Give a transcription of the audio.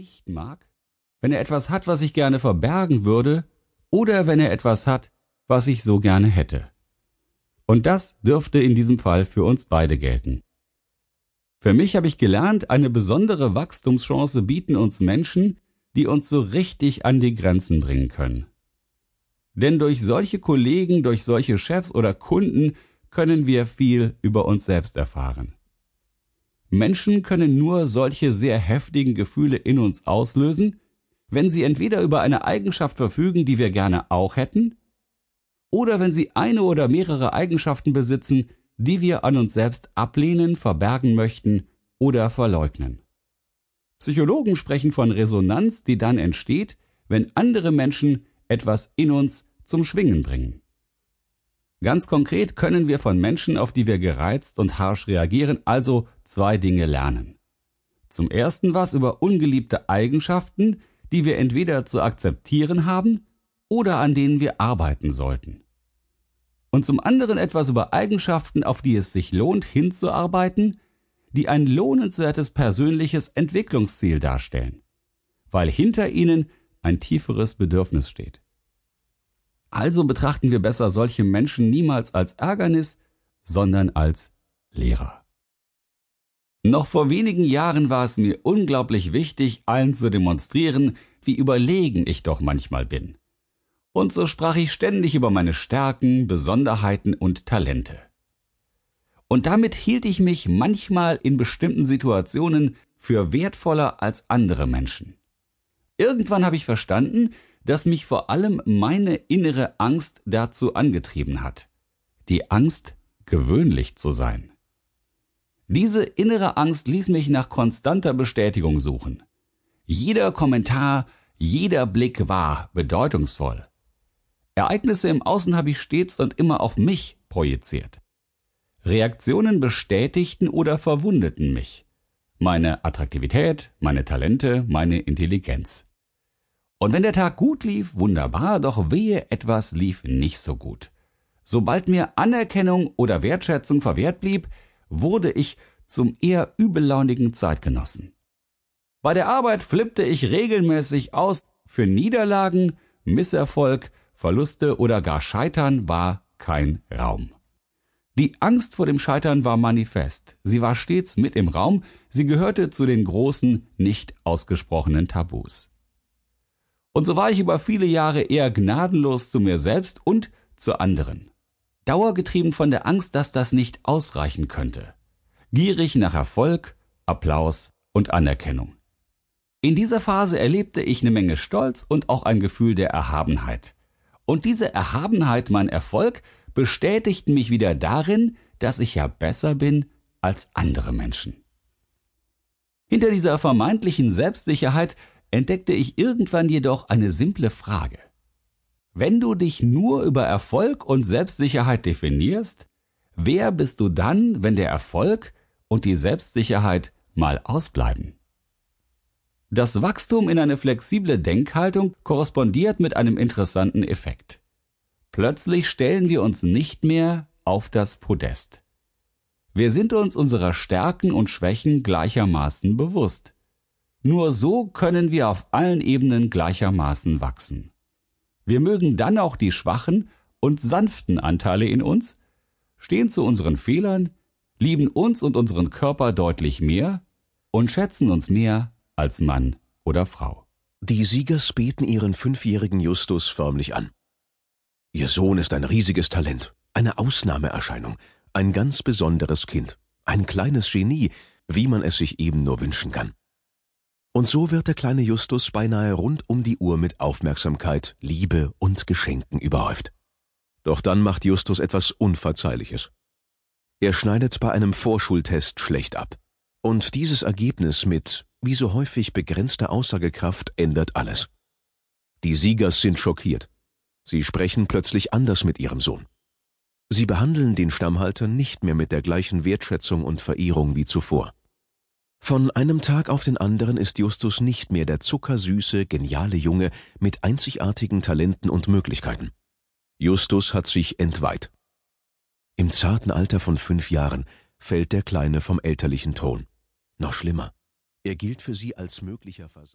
nicht mag, wenn er etwas hat, was ich gerne verbergen würde, oder wenn er etwas hat, was ich so gerne hätte. Und das dürfte in diesem Fall für uns beide gelten. Für mich habe ich gelernt, eine besondere Wachstumschance bieten uns Menschen, die uns so richtig an die Grenzen bringen können. Denn durch solche Kollegen, durch solche Chefs oder Kunden können wir viel über uns selbst erfahren. Menschen können nur solche sehr heftigen Gefühle in uns auslösen, wenn sie entweder über eine Eigenschaft verfügen, die wir gerne auch hätten, oder wenn sie eine oder mehrere Eigenschaften besitzen, die wir an uns selbst ablehnen, verbergen möchten oder verleugnen. Psychologen sprechen von Resonanz, die dann entsteht, wenn andere Menschen etwas in uns zum Schwingen bringen. Ganz konkret können wir von Menschen, auf die wir gereizt und harsch reagieren, also zwei Dinge lernen. Zum ersten was über ungeliebte Eigenschaften, die wir entweder zu akzeptieren haben oder an denen wir arbeiten sollten. Und zum anderen etwas über Eigenschaften, auf die es sich lohnt hinzuarbeiten, die ein lohnenswertes persönliches Entwicklungsziel darstellen, weil hinter ihnen ein tieferes Bedürfnis steht. Also betrachten wir besser solche Menschen niemals als Ärgernis, sondern als Lehrer. Noch vor wenigen Jahren war es mir unglaublich wichtig, allen zu demonstrieren, wie überlegen ich doch manchmal bin. Und so sprach ich ständig über meine Stärken, Besonderheiten und Talente. Und damit hielt ich mich manchmal in bestimmten Situationen für wertvoller als andere Menschen. Irgendwann habe ich verstanden, dass mich vor allem meine innere Angst dazu angetrieben hat. Die Angst, gewöhnlich zu sein. Diese innere Angst ließ mich nach konstanter Bestätigung suchen. Jeder Kommentar, jeder Blick war bedeutungsvoll. Ereignisse im Außen habe ich stets und immer auf mich projiziert. Reaktionen bestätigten oder verwundeten mich. Meine Attraktivität, meine Talente, meine Intelligenz. Und wenn der Tag gut lief, wunderbar, doch wehe, etwas lief nicht so gut. Sobald mir Anerkennung oder Wertschätzung verwehrt blieb, wurde ich zum eher übellaunigen Zeitgenossen. Bei der Arbeit flippte ich regelmäßig aus, für Niederlagen, Misserfolg, Verluste oder gar Scheitern war kein Raum. Die Angst vor dem Scheitern war manifest, sie war stets mit im Raum, sie gehörte zu den großen, nicht ausgesprochenen Tabus. Und so war ich über viele Jahre eher gnadenlos zu mir selbst und zu anderen. Dauergetrieben von der Angst, dass das nicht ausreichen könnte. Gierig nach Erfolg, Applaus und Anerkennung. In dieser Phase erlebte ich eine Menge Stolz und auch ein Gefühl der Erhabenheit. Und diese Erhabenheit, mein Erfolg, bestätigten mich wieder darin, dass ich ja besser bin als andere Menschen. Hinter dieser vermeintlichen Selbstsicherheit entdeckte ich irgendwann jedoch eine simple Frage. Wenn du dich nur über Erfolg und Selbstsicherheit definierst, wer bist du dann, wenn der Erfolg und die Selbstsicherheit mal ausbleiben? Das Wachstum in eine flexible Denkhaltung korrespondiert mit einem interessanten Effekt. Plötzlich stellen wir uns nicht mehr auf das Podest. Wir sind uns unserer Stärken und Schwächen gleichermaßen bewusst. Nur so können wir auf allen Ebenen gleichermaßen wachsen. Wir mögen dann auch die schwachen und sanften Anteile in uns, stehen zu unseren Fehlern, lieben uns und unseren Körper deutlich mehr und schätzen uns mehr als Mann oder Frau. Die Siegers beten ihren fünfjährigen Justus förmlich an. Ihr Sohn ist ein riesiges Talent, eine Ausnahmeerscheinung, ein ganz besonderes Kind, ein kleines Genie, wie man es sich eben nur wünschen kann. Und so wird der kleine Justus beinahe rund um die Uhr mit Aufmerksamkeit, Liebe und Geschenken überhäuft. Doch dann macht Justus etwas Unverzeihliches. Er schneidet bei einem Vorschultest schlecht ab. Und dieses Ergebnis mit, wie so häufig, begrenzter Aussagekraft ändert alles. Die Siegers sind schockiert. Sie sprechen plötzlich anders mit ihrem Sohn. Sie behandeln den Stammhalter nicht mehr mit der gleichen Wertschätzung und Verehrung wie zuvor. Von einem Tag auf den anderen ist Justus nicht mehr der zuckersüße, geniale Junge mit einzigartigen Talenten und Möglichkeiten. Justus hat sich entweiht. Im zarten Alter von fünf Jahren fällt der Kleine vom elterlichen Thron. Noch schlimmer, er gilt für sie als möglicher Versager.